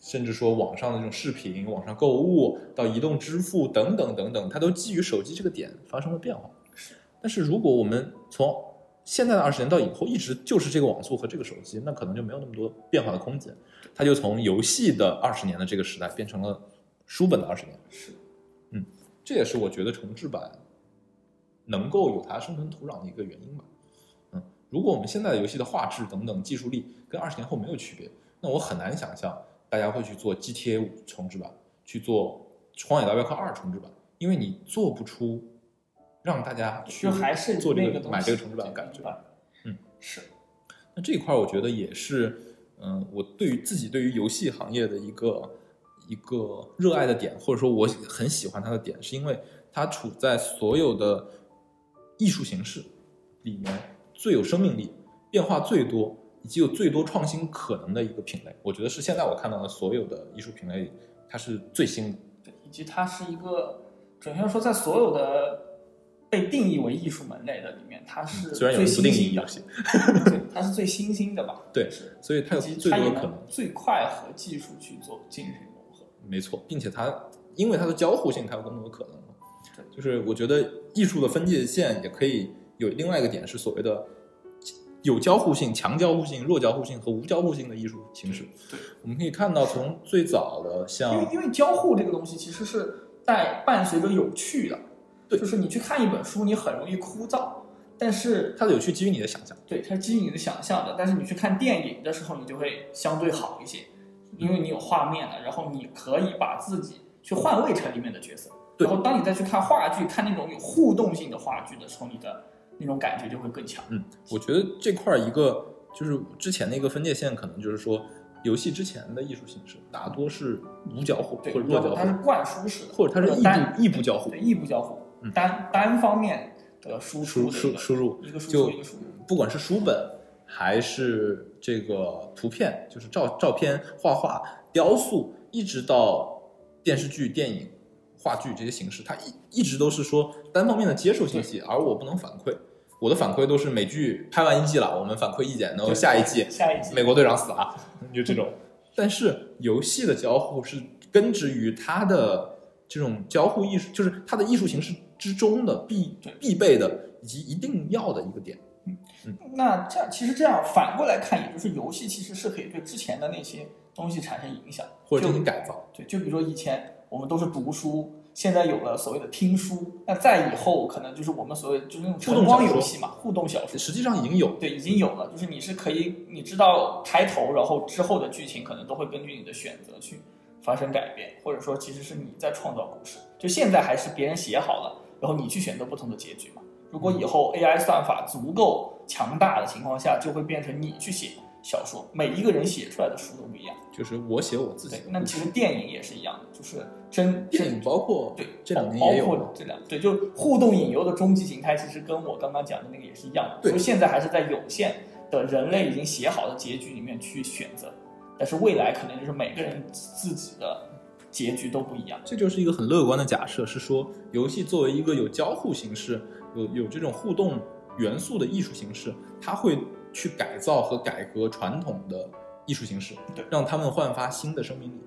甚至说网上的这种视频、网上购物，到移动支付等等等等，它都基于手机这个点发生了变化。但是如果我们从现在的二十年到以后一直就是这个网速和这个手机，那可能就没有那么多变化的空间。它就从游戏的二十年的这个时代变成了书本的二十年。是，嗯，这也是我觉得重置版能够有它生存土壤的一个原因吧。嗯，如果我们现在的游戏的画质等等技术力跟二十年后没有区别，那我很难想象大家会去做 GTA 五重置版，去做《荒野大镖客二》重置版，因为你做不出让大家去就还是做这个买这个城市版的感觉嗯，是那这一块儿我觉得也是，嗯，我对于自己对于游戏行业的一个一个热爱的点，或者说我很喜欢它的点，是因为它处在所有的艺术形式里面最有生命力、变化最多以及有最多创新可能的一个品类。我觉得是现在我看到的所有的艺术品类里，它是最新的。对，以及它是一个，准确说，在所有的被定义为艺术门类的里面，它是嗯虽然有最人不定新兴的义游，戏，对，它是最新兴的吧？对是，所以它有最多可能。最快和技术去做进行融合。没错，并且它因为它的交互性，它有更多的可能对。就是我觉得艺术的分界线也可以有另外一个点，是所谓的有交互性、强交互性、弱交互性和无交互性的艺术形式。对，我们可以看到，从最早的像因为像因为交互这个东西其实是带伴随着有趣的，对就是你去看一本书，你很容易枯燥，但是它的有趣基于你的想象。对，它是基于你的想象的。但是你去看电影的时候，你就会相对好一些，因为你有画面了，然后你可以把自己去换位成里面的角色。对然后当你再去看话剧，看那种有互动性的话剧的时候，你的那种感觉就会更强。嗯，我觉得这块儿一个就是之前的一个分界线，可能就是说，游戏之前的艺术形式大多是无交互对，或者弱交它是，灌输式的，或者它是异单步异步交互对，异步交互嗯，单单方面的输出输的输输入，一个输就出一个输入。不管是书本还是这个图片，就是照照片、画画、雕塑，一直到电视剧、电影、话剧这些形式，它一一直都是说单方面的接受信息，而我不能反馈。我的反馈都是美剧拍完一季了，我们反馈意见，然后下一季下一季美国队长死了，就这种。但是游戏的交互是根植于它的这种交互艺术，就是它的艺术形式之中的必必备的以及一定要的一个点。嗯那这样其实这样反过来看，也就是游戏其实是可以对之前的那些东西产生影响，或者进行改造。对，就比如说以前我们都是读书，现在有了所谓的听书，那再以后可能就是我们所谓就是那种晨光游戏嘛，互动小说。实际上已经有，对，已经有了，就是你是可以，你知道开头，然后之后的剧情可能都会根据你的选择去发生改变，或者说其实是你在创造故事。就现在还是别人写好了，然后你去选择不同的结局嘛。如果以后 AI 算法足够强大的情况下，就会变成你去写小说，每一个人写出来的书都不一样。就是我写我自己对，那其实电影也是一样的，就是真电影包括对，这两年包也有包括这两对，就互动引游的终极形态，其实跟我刚刚讲的那个也是一样的。对就现在还是在有限的人类已经写好的结局里面去选择，但是未来可能就是每个人自己的结局都不一样。这就是一个很乐观的假设，是说游戏作为一个有交互形式、有有这种互动元素的艺术形式，它会去改造和改革传统的艺术形式，对让他们焕发新的生命力。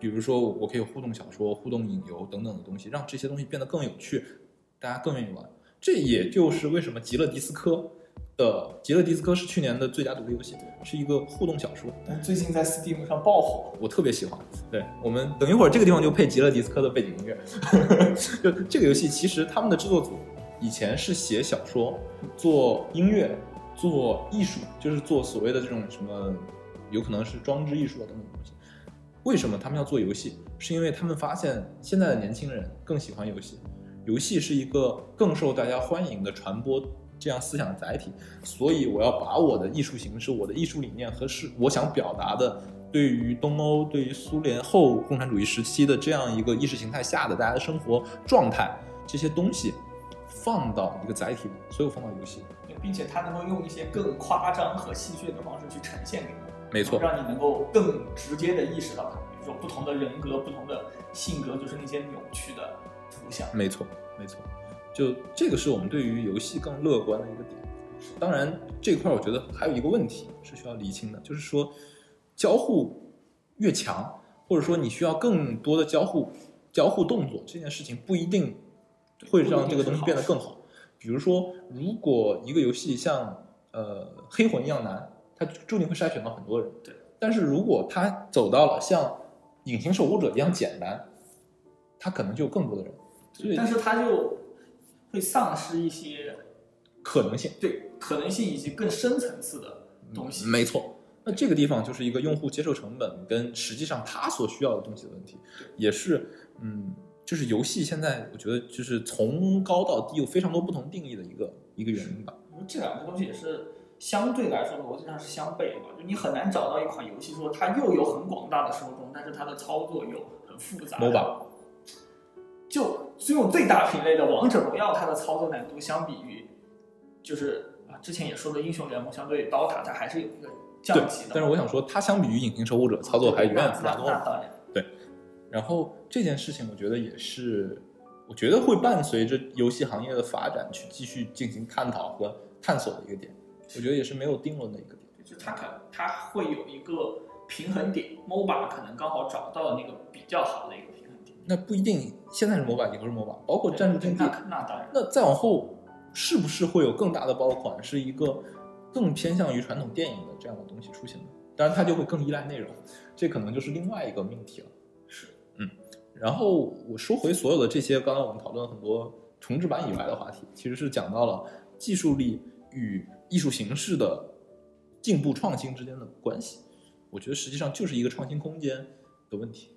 比如说，我可以互动小说、互动影游等等的东西，让这些东西变得更有趣，大家更愿意玩。这也就是为什么《极乐迪斯科》的《极乐迪斯科》是去年的最佳独立游戏，是一个互动小说。但最近在 Steam 上爆火，我特别喜欢。对我们等一会儿这个地方就配极乐迪斯科的背景音乐。就这个游戏，其实他们的制作组以前是写小说、做音乐、做艺术，就是做所谓的这种什么，有可能是装置艺术啊等等东西。为什么他们要做游戏？是因为他们发现现在的年轻人更喜欢游戏，游戏是一个更受大家欢迎的传播这样思想的载体，所以我要把我的艺术形式、我的艺术理念和是我想表达的，对于东欧、对于苏联后共产主义时期的这样一个意识形态下的大家的生活状态这些东西，放到一个载体里，所有放到游戏里。并且它能够用一些更夸张和戏谑的方式去呈现给你。没错，让你能够更直接的意识到它，比如说不同的人格、不同的性格，就是那些扭曲的图像。没错，没错，就这个是我们对于游戏更乐观的一个点。当然，这块儿我觉得还有一个问题是需要厘清的，就是说交互越强，或者说你需要更多的交互交互动作，这件事情不一定会让这个东西变得更好。比如说，如果一个游戏像呃黑魂一样难，它注定会筛选到很多人。对。但是如果它走到了像隐形守护者一样简单，它可能就有更多的人。所以但是它就会丧失一些可能性。对可能性以及更深层次的东西。没错，那这个地方就是一个用户接受成本跟实际上他所需要的东西的问题，也是嗯，就是游戏现在我觉得就是从高到低有非常多不同定义的一个一个原因吧。这两个东西也是相对来说逻辑上是相悖的嘛，就你很难找到一款游戏说它又有很广大的受众，但是它的操作又很复杂。MOBA 就这种最大品类的王者荣耀，它的操作难度相比于就是啊之前也说的英雄联盟，相对于 DOTA 它还是有一个降级的。，但是我想说，它相比于隐形守护者操作还远远复杂多了。那那当然。后这件事情，我觉得也是，我觉得会伴随着游戏行业的发展去继续进行探讨和探索的一个点，我觉得也是没有定论的一个点。就它可它会有一个平衡点，MOBA 可能刚好找到了那个比较好的一个平衡点。那不一定，现在是 MOBA，以后是 MOBA，包括战术竞技，那那当然，那再往后，是不是会有更大的爆款，是一个更偏向于传统电影的这样的东西出现呢？当然，它就会更依赖内容，这可能就是另外一个命题了。是，嗯。然后我说回所有的这些，刚刚我们讨论了很多重置版以外的话题，其实是讲到了技术力与艺术形式的进步创新之间的关系。我觉得实际上就是一个创新空间的问题啊。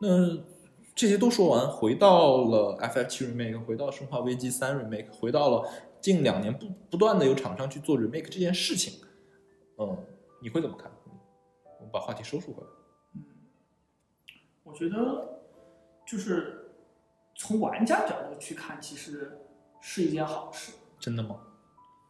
那这些都说完，回到了 FF 七 remake，回到生化危机三 remake，回到了近两年不不断的有厂商去做 remake 这件事情，嗯，你会怎么看？我们把话题收束回来。嗯我觉得就是从玩家角度去看，其实是一件好事。真的吗？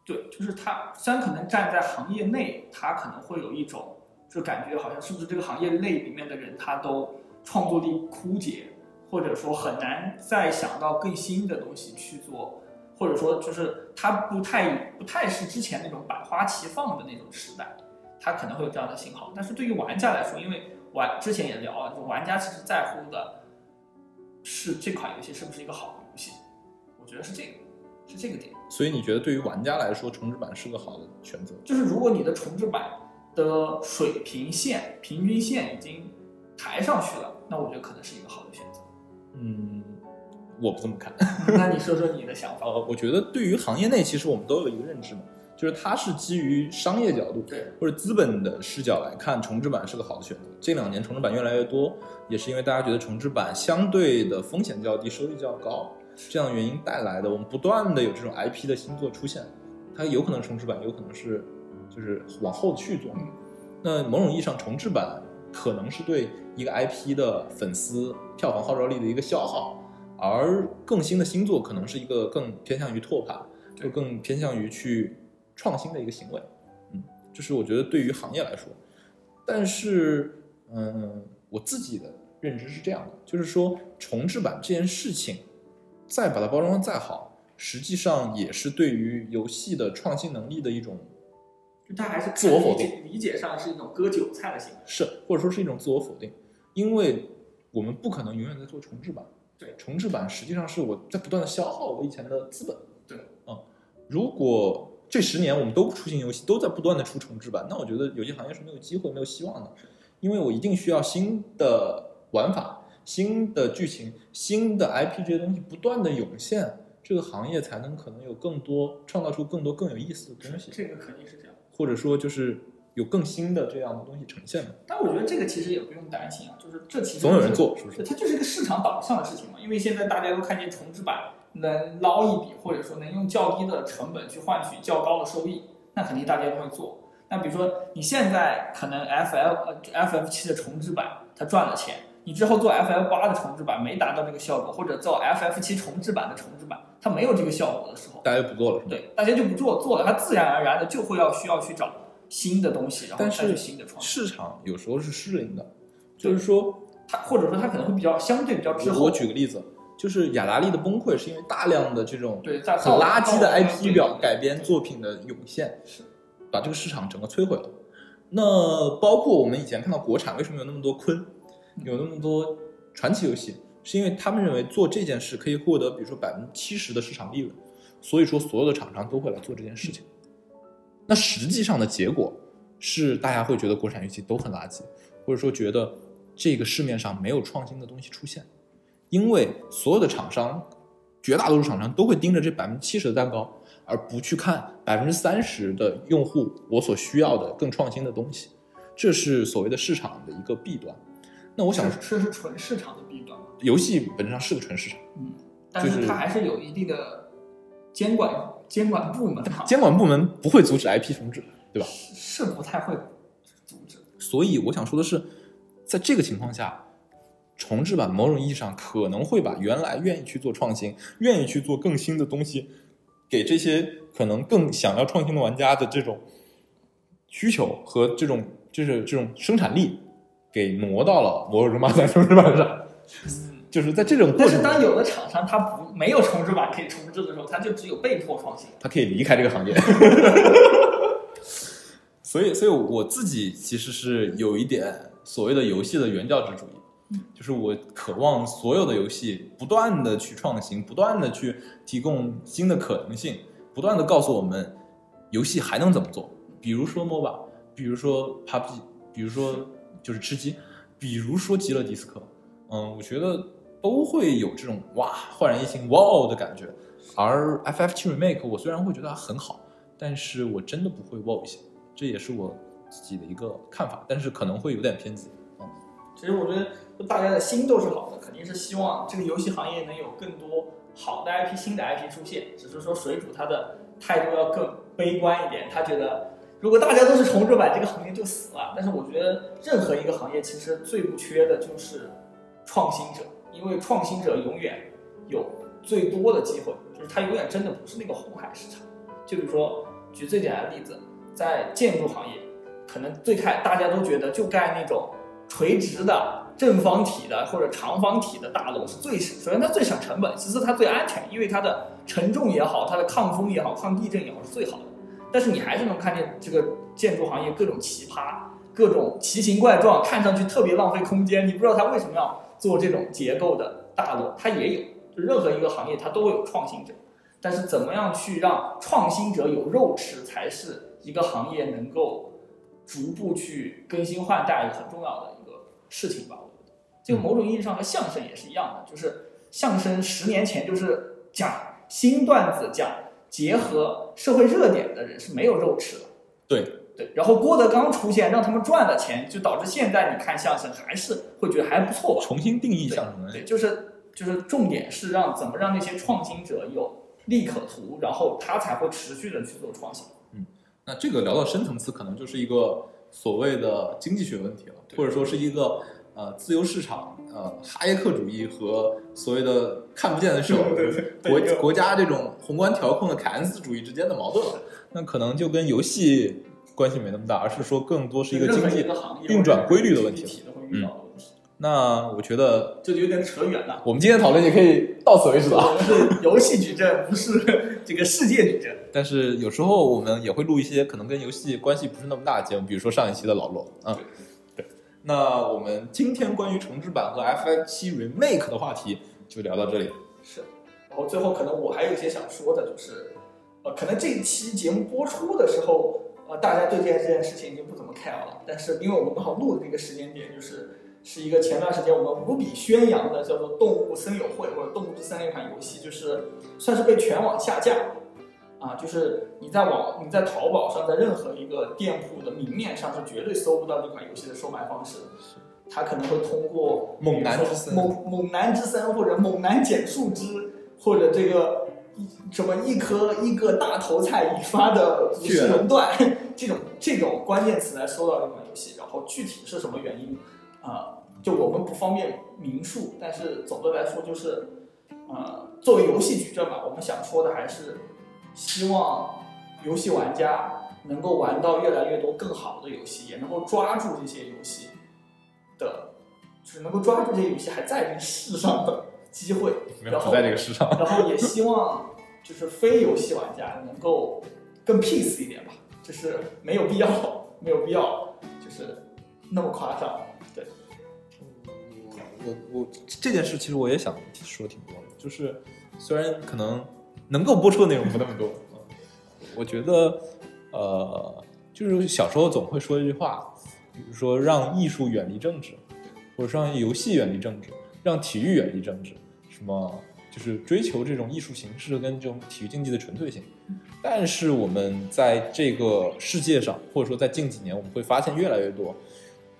对，就是他虽然可能站在行业内，他可能会有一种就感觉好像是不是这个行业内里面的人他都创作力枯竭，或者说很难再想到更新的东西去做，或者说就是它不太不太是之前那种百花齐放的那种时代，它可能会有这样的信号。但是对于玩家来说，因为玩之前也聊了，就玩家其实在乎的是这款游戏是不是一个好的游戏，我觉得是这个是这个点。所以你觉得对于玩家来说，重置版是个好的选择？就是如果你的重置版的水平线、平均线已经抬上去了，那我觉得可能是一个好的选择。嗯，我不这么看。那你说说你的想法？呃，我觉得对于行业内，其实我们都有一个认知嘛，就是它是基于商业角度对，或者资本的视角来看，重置版是个好的选择。这两年重置版越来越多，也是因为大家觉得重置版相对的风险较低，收益较高，这样的原因带来的，我们不断的有这种 IP 的新作出现，它有可能重置版，有可能是就是往后去做。嗯那某种意义上，重置版可能是对一个 IP 的粉丝票房号召力的一个消耗，而更新的新作可能是一个更偏向于拓盘，就更偏向于去创新的一个行为。嗯，这是我觉得对于行业来说，但是嗯，我自己的认知是这样的，就是说重置版这件事情，再把它包装的再好，实际上也是对于游戏的创新能力的一种就他还是自我否定理解上是一种割韭菜的行为。是，或者说是一种自我否定，因为我们不可能永远在做重置版。对重置版实际上是我在不断的消耗我以前的资本。对，嗯，如果这十年我们都不出新游戏，都在不断的出重置版，那我觉得游戏行业是没有机会、没有希望的，因为我一定需要新的玩法、新的剧情、新的 IP 这些东西不断的涌现，这个行业才能可能有更多创造出更多更有意思的东西，这个肯定是这样。或者说就是有更新的这样的东西呈现嘛。但我觉得这个其实也不用担心啊，就是这其实总有人做，是不是对，？它就是一个市场导向的事情嘛。因为现在大家都看见重置版能捞一笔，或者说能用较低的成本去换取较高的收益，那肯定大家都会做。那比如说你现在可能 F L 呃 F F 七的重置版它赚了钱，你之后做 F F 八的重置版没达到这个效果，或者做 F F 七重置版的重置版它没有这个效果的时候，大家就不做了，对，大家就不做，做了它自然而然的就会要需要去找新的东西，然后但再去是新的创新。市场有时候是适应的，就是说，它或者说它可能会比较相对比较滞后。我举个例子，就是雅达利的崩溃是因为大量的这种很垃圾的 IP 表改编作品的涌现是，把这个市场整个摧毁了。那包括我们以前看到国产为什么有那么多坤，有那么多传奇游戏，是因为他们认为做这件事可以获得，比如说百分之七十的市场利润，所以说所有的厂商都会来做这件事情。那实际上的结果是，大家会觉得国产游戏都很垃圾，或者说觉得这个市面上没有创新的东西出现，因为所有的厂商，绝大多数厂商都会盯着这百分之七十的蛋糕，而不去看百分之三十的用户我所需要的更创新的东西，这是所谓的市场的一个弊端。那我想，这是纯市场的弊端，游戏本质上是个纯市场，嗯，但就是是它还是有一定的监管监管部门哈，监管部门不会阻止 IP 重置，对吧？是不太会阻止。所以我想说的是，在这个情况下，重置版某种意义上可能会把原来愿意去做创新、愿意去做更新的东西，给这些可能更想要创新的玩家的这种需求和这种就是这种生产力，给挪到了《魔兽争霸三》重置版上。就是在这种过但是，当有的厂商他不没有重置版可以重置的时候，他就只有被迫创新。他可以离开这个行业。所以，所以我自己其实是有一点所谓的游戏的原教旨主义，就是我渴望所有的游戏不断的去创新，不断的去提供新的可能性，不断的告诉我们游戏还能怎么做。比如说 MOBA，比如说 PUBG，比如说就是吃鸡，比如说极乐迪斯科，嗯，我觉得都会有这种哇焕然一新哇哦的感觉。而 FF 七 Remake 我虽然会觉得它很好，但是我真的不会 WoW 一下，这也是我自己的一个看法，但是可能会有点偏激。嗯，其实我觉得大家的心都是好的，肯定是希望这个游戏行业能有更多好的 IP、新的 IP 出现。只是说水煮他的态度要更悲观一点，他觉得如果大家都是重置版，这个行业就死了。但是我觉得任何一个行业其实最不缺的就是创新者，因为创新者永远有最多的机会，就是他永远真的不是那个红海市场。就比如说举最简单的例子，在建筑行业，可能最开大家都觉得就盖那种垂直的正方体的或者长方体的大楼是最省，首先它最省成本，其次它最安全，因为它的承重也好，它的抗风也好，抗地震也好是最好的。但是你还是能看见这个建筑行业各种奇葩，各种奇形怪状，看上去特别浪费空间。你不知道它为什么要做这种结构的大楼，它也有。就任何一个行业，它都会有创新者，但是怎么样去让创新者有肉吃，才是一个行业能够逐步去更新换代很重要的一个事情吧。我觉得，就某种意义上和相声也是一样的，就是相声十年前就是讲新段子，讲结合社会热点的人是没有肉吃的。对对，然后郭德纲出现，让他们赚了钱，就导致现在你看相声还是会觉得还不错吧。重新定义相声对，就是就是重点是让怎么让那些创新者有利可图，然后他才会持续的去做创新。嗯那这个聊到深层次，可能就是一个所谓的经济学问题了，或者说是一个呃自由市场、呃哈耶克主义和所谓的看不见的手 国国家这种宏观调控的凯恩斯主义之间的矛盾了。那可能就跟游戏关系没那么大，而是说更多是一个经济运转规律的问题。体的会遇到的问题，那我觉得这就有点扯远了。我们今天讨论也可以到此为止了。我们是游戏矩阵，不是这个世界矩阵。但是有时候我们也会录一些可能跟游戏关系不是那么大的节目，比如说上一期的老罗啊。对，那我们今天关于重置版和 FF 七 Remake 的话题就聊到这里。是，然后最后可能我还有一些想说的，就是，呃，可能这一期节目播出的时候，呃，大家对这件这件事情已经不怎么 care 了。但是因为我们刚好录的这个时间点，就是是一个前段时间我们无比宣扬的叫做《动物森友会》或者《动物之森》那款游戏，就是算是被全网下架。啊，就是你在网、你在淘宝上，在任何一个店铺的明面上是绝对搜不到这款游戏的售卖方式的。它可能会通过猛男之森猛猛男之森或者猛男捡树枝，或者这个一什么一颗一个大头菜引发的股市熔断这种这种关键词来搜到这款游戏，然后具体是什么原因啊、就我们不方便明述，但是总的来说就是，呃，作为游戏矩阵吧，我们想说的还是希望游戏玩家能够玩到越来越多更好的游戏，也能够抓住这些游戏的，就是能够抓住这些游戏还在这个世上的机会，然后没有不在这个世上。然后也希望就是非游戏玩家能够更 peace 一点吧，就是没有必要，没有必要，就是那么夸张。对，我我这件事其实我也想说挺多的，就是虽然可能能够播出的内容不那么多，我觉得呃，就是小时候总会说一句话，比如说让艺术远离政治，或者让游戏远离政治，让体育远离政治，什么就是追求这种艺术形式跟这种体育竞技的纯粹性。但是我们在这个世界上，或者说在近几年，我们会发现越来越多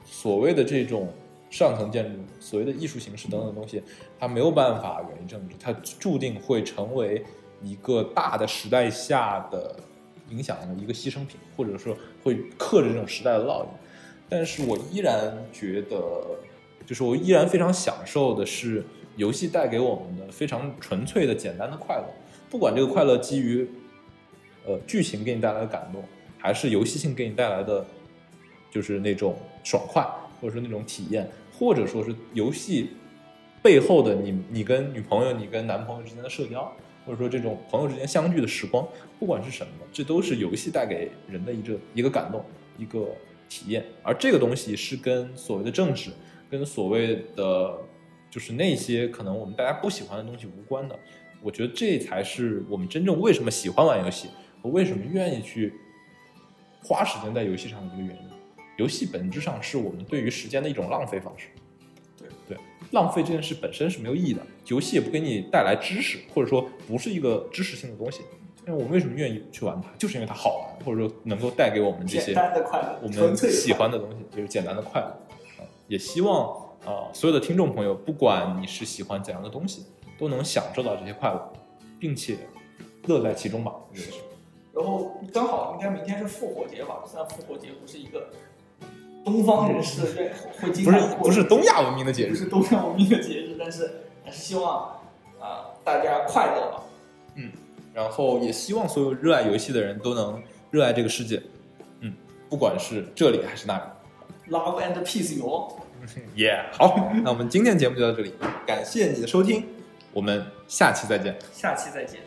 所谓的这种上层建筑、所谓的艺术形式等等东西，它没有办法远离政治，它注定会成为一个大的时代下的影响的一个牺牲品，或者说会刻着这种时代的烙印。但是我依然觉得，就是我依然非常享受的是游戏带给我们的非常纯粹的、简单的快乐，不管这个快乐基于呃剧情给你带来的感动，还是游戏性给你带来的就是那种爽快，或者说那种体验，或者说是游戏背后的你你跟女朋友、你跟男朋友之间的社交，或者说这种朋友之间相聚的时光，不管是什么，这都是游戏带给人的一个一个感动，一个体验。而这个东西是跟所谓的政治，跟所谓的就是那些可能我们大家不喜欢的东西无关的。我觉得这才是我们真正为什么喜欢玩游戏，和为什么愿意去花时间在游戏上的一个原因。游戏本质上是我们对于时间的一种浪费方式。对对，浪费这件事本身是没有意义的，游戏也不给你带来知识，或者说不是一个知识性的东西。那我们为什么愿意去玩它？就是因为它好玩，或者说能够带给我们这些简单的快乐，我们喜欢的东西，就是简单的快乐。啊也希望啊、所有的听众朋友，不管你是喜欢怎样的东西，都能享受到这些快乐，并且乐在其中吧。我觉得是。然后刚好应该明天是复活节吧？虽然复活节不是一个东方人士会会经不是不是东亚文明的节日，不是东亚文明的节日，但是还是希望啊、大家快乐吧。嗯然后也希望所有热爱游戏的人都能热爱这个世界。嗯，不管是这里还是那里。Love and peace 有。耶、好，那我们今天节目就到这里，感谢你的收听，我们下期再见。下期再见。